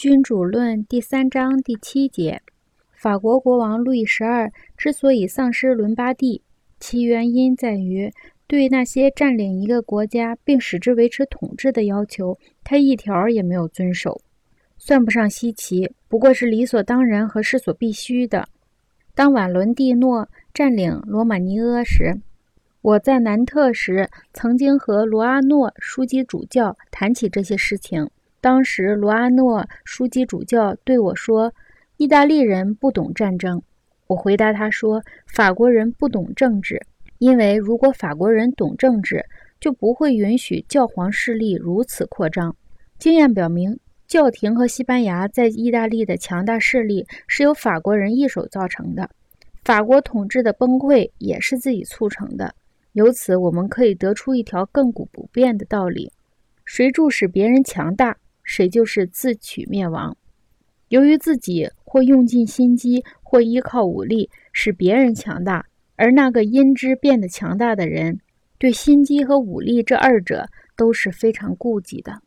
君主论第三章第七节，法国国王路易十二之所以丧失伦巴第，其原因在于对那些占领一个国家并使之维持统治的要求，他一条也没有遵守，算不上稀奇，不过是理所当然和势所必须的。当瓦伦蒂诺占领罗马尼阿时，我在南特时曾经和罗阿诺枢机主教谈起这些事情。当时，罗阿诺枢机主教对我说：“意大利人不懂战争。”我回答他说：“法国人不懂政治，因为如果法国人懂政治，就不会允许教皇势力如此扩张。经验表明，教廷和西班牙在意大利的强大势力是由法国人一手造成的，法国统治的崩溃也是自己促成的。由此，我们可以得出一条亘古不变的道理：谁助使别人强大？”谁就是自取灭亡。由于自己或用尽心机，或依靠武力使别人强大，而那个因之变得强大的人，对心机和武力这二者都是非常顾忌的。